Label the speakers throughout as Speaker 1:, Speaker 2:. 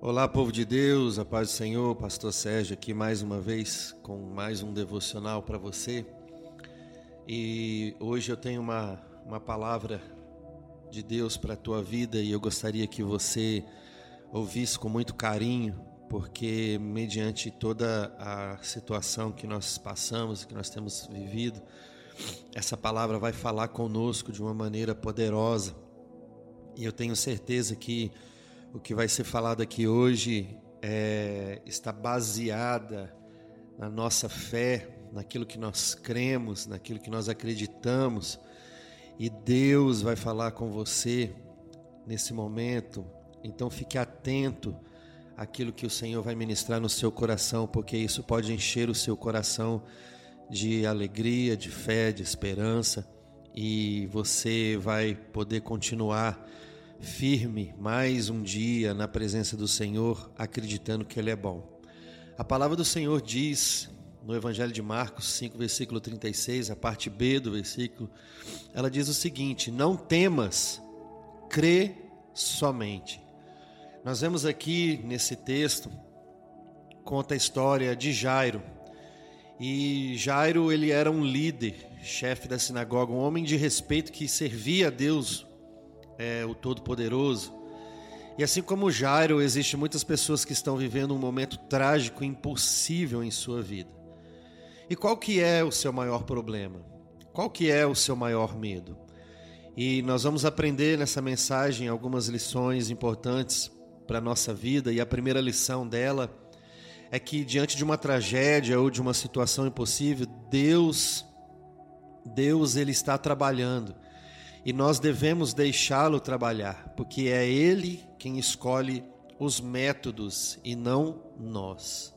Speaker 1: Olá, povo de Deus, a paz do Senhor, Pastor Sérgio aqui mais uma vez com mais um devocional para você. E hoje eu tenho uma, uma palavra de Deus para a tua vida e eu gostaria que você ouvisse com muito carinho, porque mediante toda a situação que nós passamos, que nós temos vivido, essa palavra vai falar conosco de uma maneira poderosa. E eu tenho certeza que o que vai ser falado aqui hoje é, está baseada na nossa fé, naquilo que nós cremos, naquilo que nós acreditamos. E Deus vai falar com você nesse momento. Então fique atento àquilo que o Senhor vai ministrar no seu coração, porque isso pode encher o seu coração de alegria, de fé, de esperança, e você vai poder continuar firme mais um dia na presença do Senhor, acreditando que Ele é bom. A palavra do Senhor diz no Evangelho de Marcos 5, versículo 36, a parte B do versículo, ela diz o seguinte: Não temas, crê somente. Nós vemos aqui nesse texto, conta a história de Jairo. E Jairo, ele era um líder, chefe da sinagoga, um homem de respeito que servia a Deus é o Todo-Poderoso. E assim como Jairo, existe muitas pessoas que estão vivendo um momento trágico, impossível em sua vida. E qual que é o seu maior problema? Qual que é o seu maior medo? E nós vamos aprender nessa mensagem algumas lições importantes para a nossa vida, e a primeira lição dela é que diante de uma tragédia ou de uma situação impossível, Deus Deus ele está trabalhando e nós devemos deixá-lo trabalhar, porque é ele quem escolhe os métodos e não nós.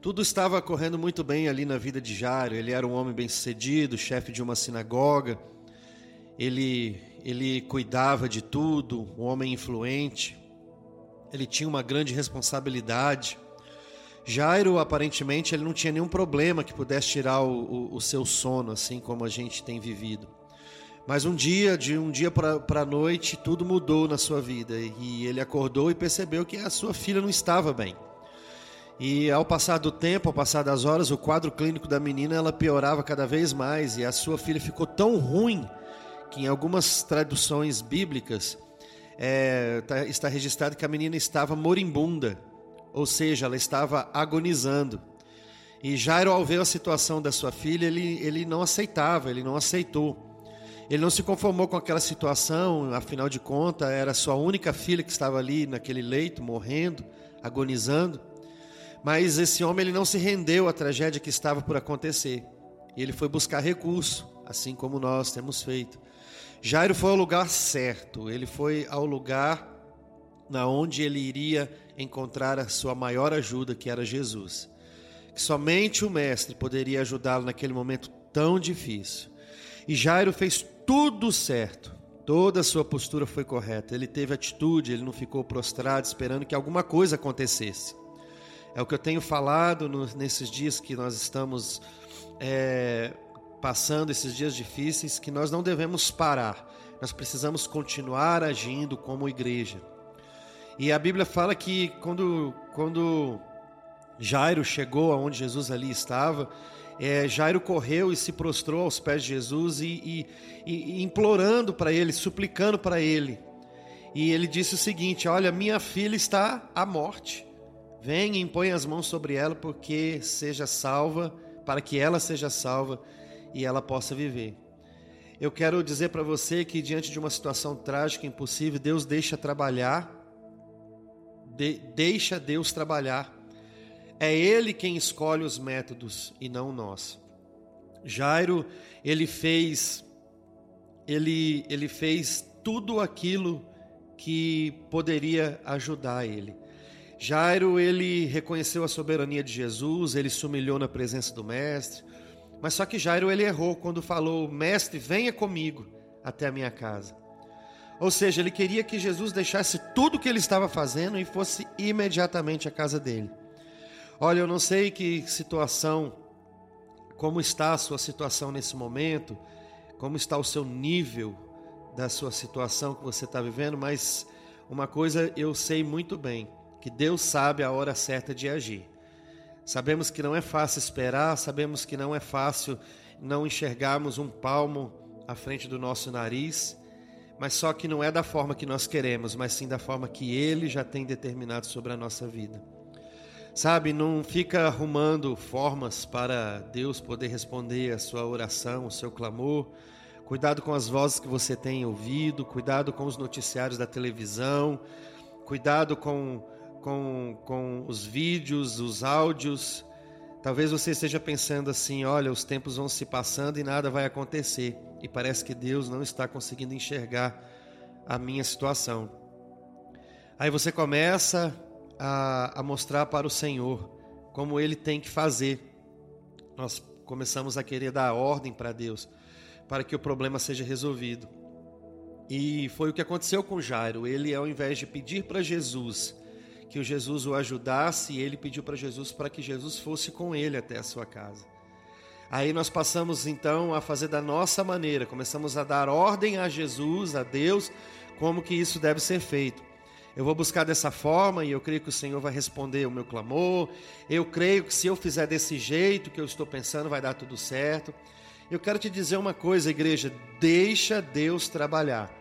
Speaker 1: Tudo estava correndo muito bem ali na vida de Jairo. Ele era um homem bem-sucedido, chefe de uma sinagoga. Ele ele cuidava de tudo, um homem influente. Ele tinha uma grande responsabilidade. Jairo, aparentemente, ele não tinha nenhum problema que pudesse tirar o, o, o seu sono, assim como a gente tem vivido. Mas um dia, de um dia para a noite, tudo mudou na sua vida e ele acordou e percebeu que a sua filha não estava bem. E ao passar do tempo, ao passar das horas, o quadro clínico da menina ela piorava cada vez mais e a sua filha ficou tão ruim que em algumas traduções bíblicas é, tá, está registrado que a menina estava moribunda, ou seja, ela estava agonizando. E Jairo, ao ver a situação da sua filha, ele, ele não aceitava, ele não aceitou. Ele não se conformou com aquela situação, afinal de contas, era sua única filha que estava ali naquele leito, morrendo, agonizando. Mas esse homem ele não se rendeu à tragédia que estava por acontecer. Ele foi buscar recurso, assim como nós temos feito. Jairo foi ao lugar certo, ele foi ao lugar na onde ele iria encontrar a sua maior ajuda, que era Jesus. Que somente o mestre poderia ajudá-lo naquele momento tão difícil. E Jairo fez tudo certo. Toda a sua postura foi correta. Ele teve atitude, ele não ficou prostrado esperando que alguma coisa acontecesse. É o que eu tenho falado nesses dias que nós estamos é, passando, esses dias difíceis, que nós não devemos parar. Nós precisamos continuar agindo como igreja. E a Bíblia fala que quando, quando Jairo chegou aonde Jesus ali estava, é, Jairo correu e se prostrou aos pés de Jesus e, e, e implorando para ele, suplicando para ele. E ele disse o seguinte: Olha, minha filha está à morte. Venha e impõe as mãos sobre ela, porque seja salva, para que ela seja salva e ela possa viver. Eu quero dizer para você que diante de uma situação trágica, impossível, Deus deixa trabalhar, de, deixa Deus trabalhar é ele quem escolhe os métodos e não nós. Jairo, ele fez ele ele fez tudo aquilo que poderia ajudar ele. Jairo, ele reconheceu a soberania de Jesus, ele se humilhou na presença do mestre. Mas só que Jairo ele errou quando falou: "Mestre, venha comigo até a minha casa". Ou seja, ele queria que Jesus deixasse tudo o que ele estava fazendo e fosse imediatamente à casa dele. Olha, eu não sei que situação, como está a sua situação nesse momento, como está o seu nível da sua situação que você está vivendo, mas uma coisa eu sei muito bem: que Deus sabe a hora certa de agir. Sabemos que não é fácil esperar, sabemos que não é fácil não enxergarmos um palmo à frente do nosso nariz, mas só que não é da forma que nós queremos, mas sim da forma que Ele já tem determinado sobre a nossa vida. Sabe, não fica arrumando formas para Deus poder responder a sua oração, o seu clamor. Cuidado com as vozes que você tem ouvido, cuidado com os noticiários da televisão, cuidado com, com, com os vídeos, os áudios. Talvez você esteja pensando assim: olha, os tempos vão se passando e nada vai acontecer. E parece que Deus não está conseguindo enxergar a minha situação. Aí você começa a, a mostrar para o Senhor como ele tem que fazer. Nós começamos a querer dar ordem para Deus, para que o problema seja resolvido. E foi o que aconteceu com Jairo. Ele, ao invés de pedir para Jesus que o Jesus o ajudasse, ele pediu para Jesus para que Jesus fosse com ele até a sua casa. Aí nós passamos então a fazer da nossa maneira, começamos a dar ordem a Jesus, a Deus, como que isso deve ser feito. Eu vou buscar dessa forma e eu creio que o Senhor vai responder o meu clamor. Eu creio que se eu fizer desse jeito que eu estou pensando, vai dar tudo certo. Eu quero te dizer uma coisa, igreja: deixa Deus trabalhar.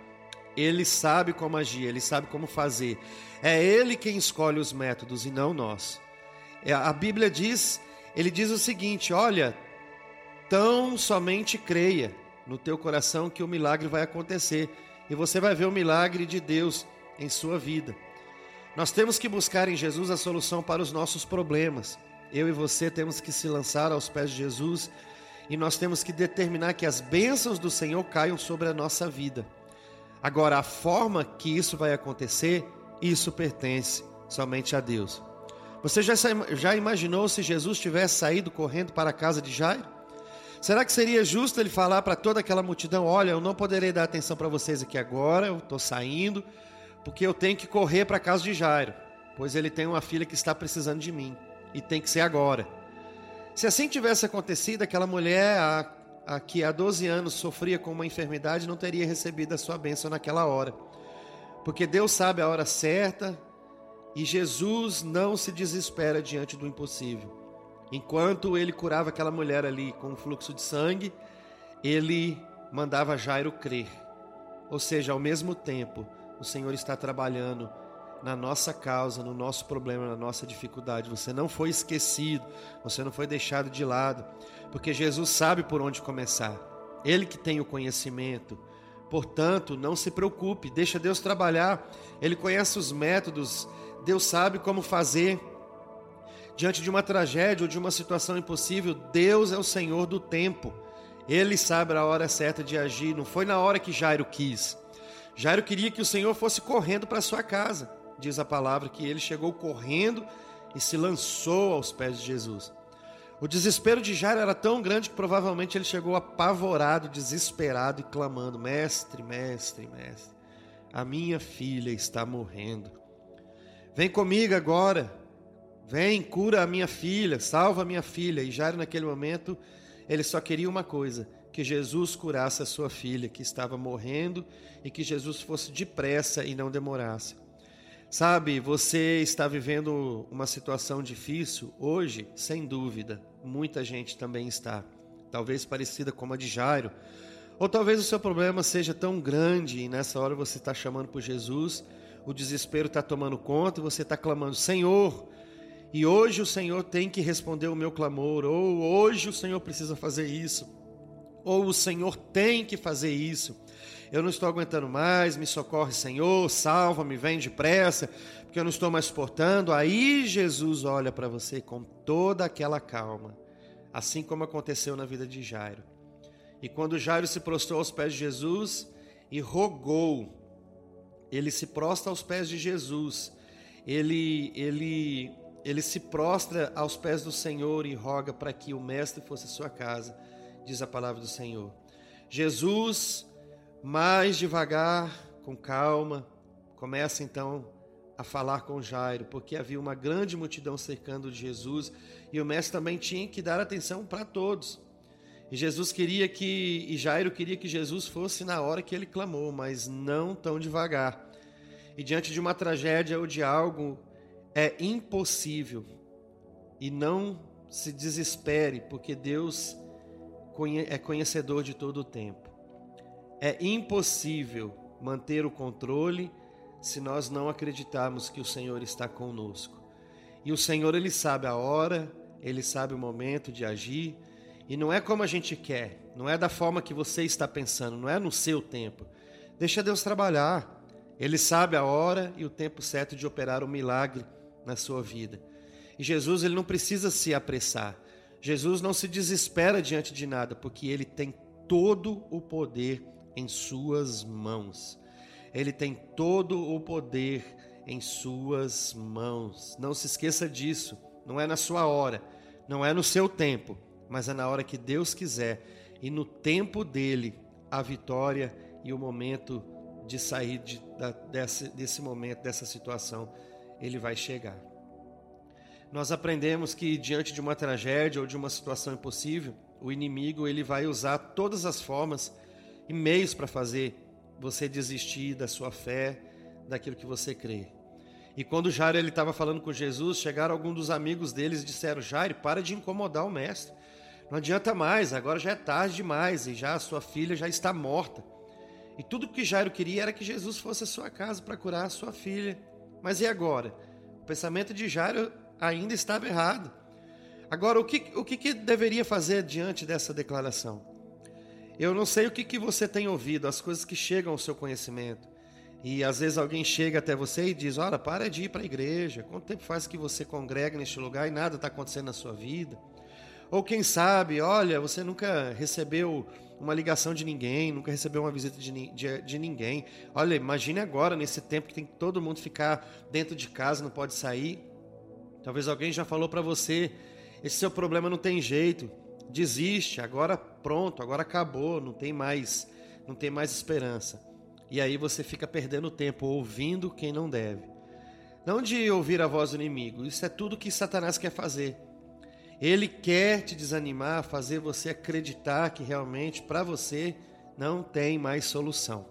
Speaker 1: Ele sabe como agir, ele sabe como fazer. É ele quem escolhe os métodos e não nós. É, a Bíblia diz, ele diz o seguinte: olha, tão somente creia no teu coração que o milagre vai acontecer e você vai ver o milagre de Deus em sua vida. Nós temos que buscar em Jesus a solução para os nossos problemas. Eu e você temos que se lançar aos pés de Jesus e nós temos que determinar que as bênçãos do Senhor caiam sobre a nossa vida. Agora, a forma que isso vai acontecer, isso pertence somente a Deus. Você já, já imaginou se Jesus tivesse saído correndo para a casa de Jairo? Será que seria justo ele falar para toda aquela multidão: Olha, eu não poderei dar atenção para vocês aqui agora, eu estou saindo, porque eu tenho que correr para casa de Jairo, pois ele tem uma filha que está precisando de mim e tem que ser agora. Se assim tivesse acontecido, aquela mulher a, a que há 12 anos sofria com uma enfermidade não teria recebido a sua bênção naquela hora, porque Deus sabe a hora certa e Jesus não se desespera diante do impossível. Enquanto ele curava aquela mulher ali com um fluxo de sangue, ele mandava Jairo crer. Ou seja, ao mesmo tempo, o Senhor está trabalhando na nossa causa, no nosso problema, na nossa dificuldade. Você não foi esquecido, você não foi deixado de lado, porque Jesus sabe por onde começar. Ele que tem o conhecimento. Portanto, não se preocupe, deixa Deus trabalhar. Ele conhece os métodos, Deus sabe como fazer. Diante de uma tragédia ou de uma situação impossível, Deus é o Senhor do tempo. Ele sabe a hora certa de agir. Não foi na hora que Jairo quis. Jairo queria que o Senhor fosse correndo para sua casa. Diz a palavra que ele chegou correndo e se lançou aos pés de Jesus. O desespero de Jairo era tão grande que provavelmente ele chegou apavorado, desesperado e clamando: Mestre, mestre, mestre, a minha filha está morrendo. Vem comigo agora. Vem, cura a minha filha, salva a minha filha. E Jairo, naquele momento, ele só queria uma coisa: que Jesus curasse a sua filha que estava morrendo e que Jesus fosse depressa e não demorasse. Sabe, você está vivendo uma situação difícil hoje, sem dúvida. Muita gente também está, talvez parecida com a de Jairo. Ou talvez o seu problema seja tão grande e nessa hora você está chamando por Jesus, o desespero está tomando conta e você está clamando: Senhor, e hoje o Senhor tem que responder o meu clamor, ou hoje o Senhor precisa fazer isso ou o Senhor tem que fazer isso. Eu não estou aguentando mais, me socorre, Senhor, salva-me, vem depressa, porque eu não estou mais suportando. Aí Jesus olha para você com toda aquela calma, assim como aconteceu na vida de Jairo. E quando Jairo se prostrou aos pés de Jesus e rogou, ele se prostra aos pés de Jesus, ele, ele, ele se prostra aos pés do Senhor e roga para que o Mestre fosse sua casa diz a palavra do Senhor. Jesus, mais devagar, com calma, começa então a falar com Jairo, porque havia uma grande multidão cercando Jesus e o mestre também tinha que dar atenção para todos. E Jesus queria que, e Jairo queria que Jesus fosse na hora que ele clamou, mas não tão devagar. E diante de uma tragédia ou de algo É impossível. E não se desespere, porque Deus é conhecedor de todo o tempo. É impossível manter o controle se nós não acreditarmos que o Senhor está conosco. E o Senhor, Ele sabe a hora, Ele sabe o momento de agir, e não é como a gente quer, não é da forma que você está pensando, não é no seu tempo. Deixa Deus trabalhar. Ele sabe a hora e o tempo certo de operar o milagre na sua vida. E Jesus, ele não precisa se apressar. Jesus não se desespera diante de nada, porque ele tem todo o poder em suas mãos. Ele tem todo o poder em suas mãos. Não se esqueça disso. Não é na sua hora, não é no seu tempo, mas é na hora que Deus quiser. E no tempo dele, a vitória e o momento de sair de, da, desse, desse momento, dessa situação, ele vai chegar. Nós aprendemos que diante de uma tragédia ou de uma situação impossível, o inimigo ele vai usar todas as formas e meios para fazer você desistir da sua fé, daquilo que você crê. E quando Jairo ele estava falando com Jesus, chegaram alguns dos amigos deles e disseram: Jairo, para de incomodar o mestre. Não adianta mais, agora já é tarde demais e já a sua filha já está morta. E tudo que Jairo queria era que Jesus fosse à sua casa para curar a sua filha. Mas e agora? O pensamento de Jairo ainda estava errado. Agora, o que, o que, deveria fazer diante dessa declaração? Eu não sei o que, que você tem ouvido, as coisas que chegam ao seu conhecimento. E às vezes alguém chega até você e diz: Olha, para de ir para a igreja. Quanto tempo faz que você congrega neste lugar e nada está acontecendo na sua vida? Ou quem sabe, olha, você nunca recebeu uma ligação de ninguém, nunca recebeu uma visita de, de, de, ninguém. Olha, imagine agora, nesse tempo que tem que todo mundo ficar dentro de casa, não pode sair. Talvez alguém já falou para você: esse seu problema não tem jeito, desiste, agora pronto, agora acabou, não tem mais, não tem mais esperança. E aí você fica perdendo tempo ouvindo quem não deve. Não de ouvir a voz do inimigo, isso é tudo que Satanás quer fazer ele quer te desanimar, fazer você acreditar que realmente para você não tem mais solução.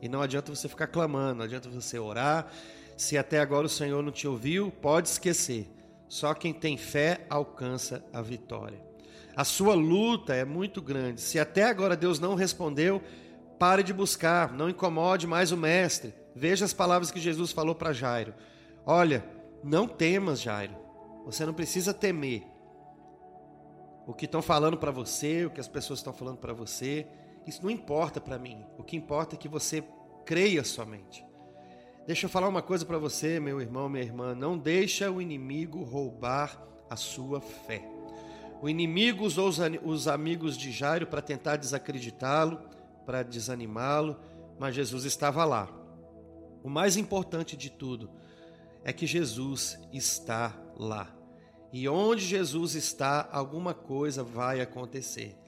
Speaker 1: E não adianta você ficar clamando, não adianta você orar. Se até agora o Senhor não te ouviu, pode esquecer. Só quem tem fé alcança a vitória. A sua luta é muito grande. Se até agora Deus não respondeu, pare de buscar, não incomode mais o mestre. Veja as palavras que Jesus falou para Jairo. Olha, não temas, Jairo. Você não precisa temer o que estão falando para você, o que as pessoas estão falando para você, isso não importa para mim. O que importa é que você creia somente. Deixa eu falar uma coisa para você, meu irmão, minha irmã, não deixa o inimigo roubar a sua fé. O inimigo usou os amigos de Jairo para tentar desacreditá-lo, para desanimá-lo, mas Jesus estava lá. O mais importante de tudo é que Jesus está lá. E onde Jesus está, alguma coisa vai acontecer.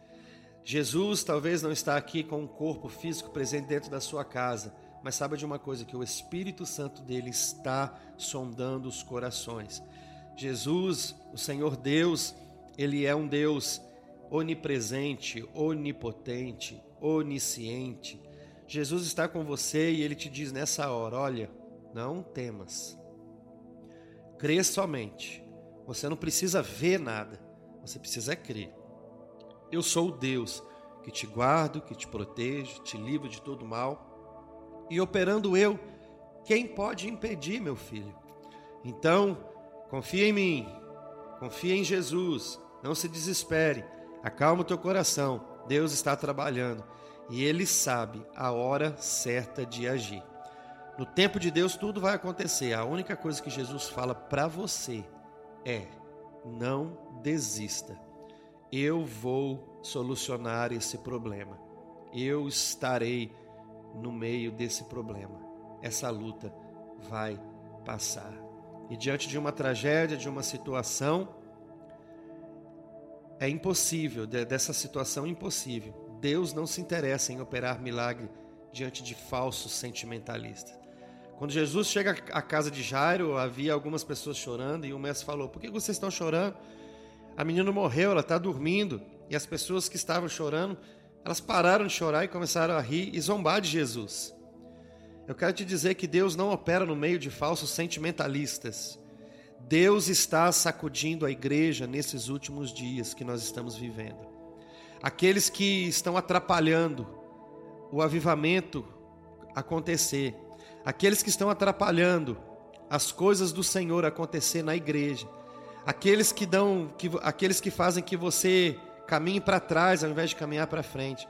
Speaker 1: Jesus talvez não está aqui com um corpo físico presente dentro da sua casa, mas sabe de uma coisa que o Espírito Santo dele está sondando os corações. Jesus, o Senhor Deus, ele é um Deus onipresente, onipotente, onisciente. Jesus está com você e ele te diz nessa hora: olha, não temas, crê somente você não precisa ver nada, você precisa crer. Eu sou o Deus que te guardo, que te protejo, te livro de todo mal. E operando eu, quem pode impedir, meu filho? Então, confia em mim, confia em Jesus, não se desespere, acalma o teu coração. Deus está trabalhando e Ele sabe a hora certa de agir. No tempo de Deus tudo vai acontecer. A única coisa que Jesus fala para você é: não desista. Eu vou solucionar esse problema. Eu estarei no meio desse problema. Essa luta vai passar. E diante de uma tragédia, de uma situação, é impossível, dessa situação impossível. Deus não se interessa em operar milagre diante de falsos sentimentalistas. Quando Jesus chega à casa de Jairo, havia algumas pessoas chorando e o mestre falou: Por que vocês estão chorando? A menina morreu, ela está dormindo. E as pessoas que estavam chorando, elas pararam de chorar e começaram a rir e zombar de Jesus. Eu quero te dizer que Deus não opera no meio de falsos sentimentalistas. Deus está sacudindo a igreja nesses últimos dias que nós estamos vivendo. Aqueles que estão atrapalhando o avivamento acontecer, aqueles que estão atrapalhando as coisas do Senhor acontecer na igreja, aqueles que dão, que, aqueles que fazem que você caminhe para trás ao invés de caminhar para frente.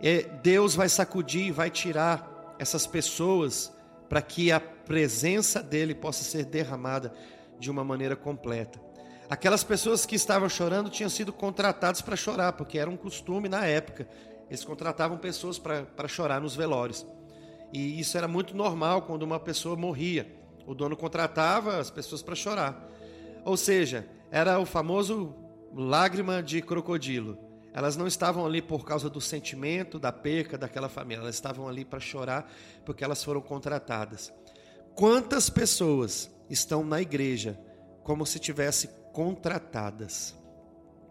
Speaker 1: É, Deus vai sacudir, vai tirar essas pessoas para que a presença dele possa ser derramada de uma maneira completa. Aquelas pessoas que estavam chorando tinham sido contratadas para chorar, porque era um costume na época. Eles contratavam pessoas para chorar nos velórios. E isso era muito normal quando uma pessoa morria. O dono contratava as pessoas para chorar. Ou seja, era o famoso lágrima de crocodilo. Elas não estavam ali por causa do sentimento, da perca daquela família. Elas estavam ali para chorar porque elas foram contratadas. Quantas pessoas estão na igreja como se tivessem contratadas?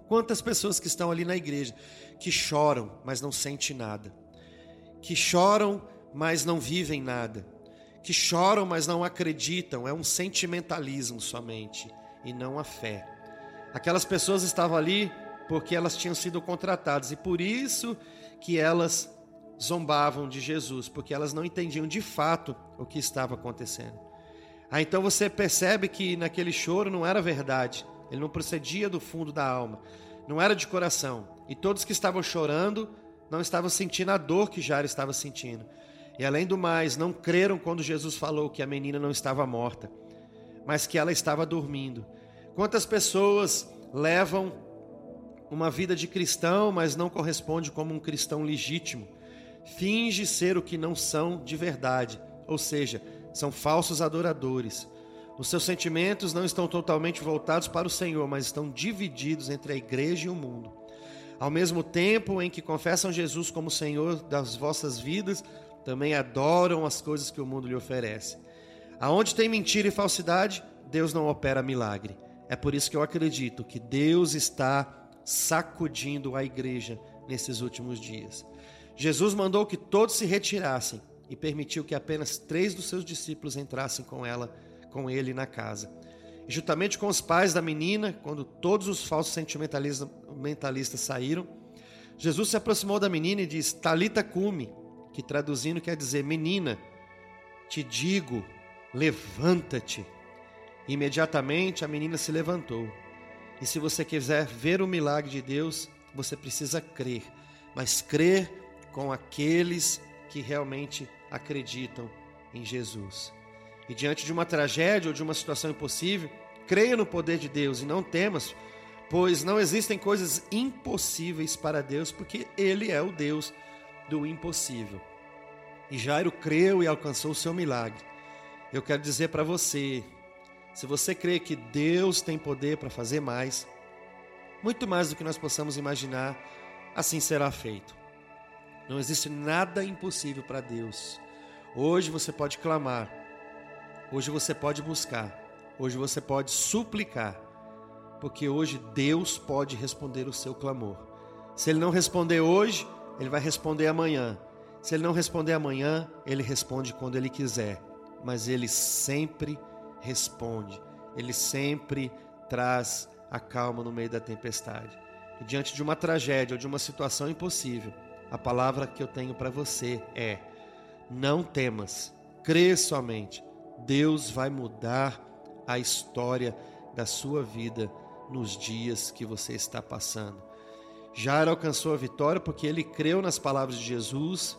Speaker 1: Quantas pessoas que estão ali na igreja que choram, mas não sentem nada? Que choram, mas não vivem nada? Que choram, mas não acreditam? É um sentimentalismo somente e não a fé. Aquelas pessoas estavam ali porque elas tinham sido contratadas e por isso que elas zombavam de Jesus, porque elas não entendiam de fato o que estava acontecendo. Ah, então você percebe que naquele choro não era verdade, ele não procedia do fundo da alma, não era de coração. E todos que estavam chorando não estavam sentindo a dor que Jairo estava sentindo. E além do mais, não creram quando Jesus falou que a menina não estava morta, mas que ela estava dormindo. Quantas pessoas levam uma vida de cristão, mas não corresponde como um cristão legítimo. Finge ser o que não são de verdade, ou seja, são falsos adoradores. Os seus sentimentos não estão totalmente voltados para o Senhor, mas estão divididos entre a igreja e o mundo. Ao mesmo tempo em que confessam Jesus como Senhor das vossas vidas, também adoram as coisas que o mundo lhe oferece. Aonde tem mentira e falsidade, Deus não opera milagre. É por isso que eu acredito que Deus está sacudindo a igreja nesses últimos dias. Jesus mandou que todos se retirassem e permitiu que apenas três dos seus discípulos entrassem com ela, com ele na casa. E juntamente com os pais da menina, quando todos os falsos sentimentalistas mentalistas saíram, Jesus se aproximou da menina e disse: Talita cume, que traduzindo quer dizer: Menina, te digo, levanta-te. Imediatamente a menina se levantou. E se você quiser ver o milagre de Deus, você precisa crer, mas crer com aqueles que realmente acreditam em Jesus. E diante de uma tragédia ou de uma situação impossível, creia no poder de Deus e não temas, pois não existem coisas impossíveis para Deus, porque Ele é o Deus do impossível. E Jairo creu e alcançou o seu milagre. Eu quero dizer para você, se você crê que Deus tem poder para fazer mais, muito mais do que nós possamos imaginar, assim será feito. Não existe nada impossível para Deus. Hoje você pode clamar, hoje você pode buscar, hoje você pode suplicar, porque hoje Deus pode responder o seu clamor. Se Ele não responder hoje, Ele vai responder amanhã. Se Ele não responder amanhã, Ele responde quando Ele quiser, mas Ele sempre responde responde, ele sempre traz a calma no meio da tempestade. E diante de uma tragédia ou de uma situação impossível, a palavra que eu tenho para você é: não temas, crê somente. Deus vai mudar a história da sua vida nos dias que você está passando. Jairo alcançou a vitória porque ele creu nas palavras de Jesus,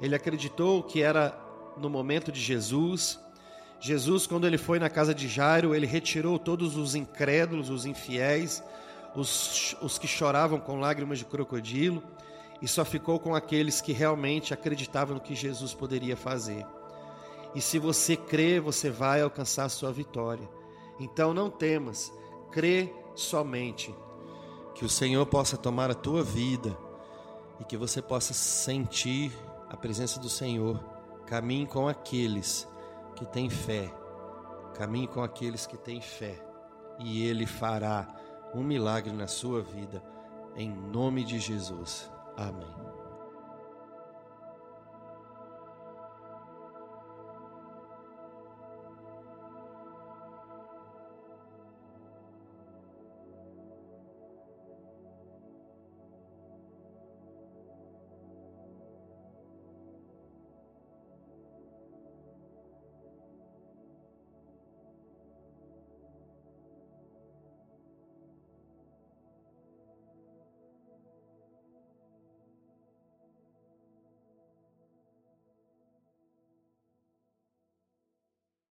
Speaker 1: ele acreditou que era no momento de Jesus, Jesus, quando ele foi na casa de Jairo, ele retirou todos os incrédulos, os infiéis, os, os que choravam com lágrimas de crocodilo, e só ficou com aqueles que realmente acreditavam no que Jesus poderia fazer. E se você crê, você vai alcançar a sua vitória. Então não temas, crê somente. Que o Senhor possa tomar a tua vida e que você possa sentir a presença do Senhor. Caminhe com aqueles que têm fé. Caminhe com aqueles que têm fé. E Ele fará um milagre na sua vida. Em nome de Jesus. Amém.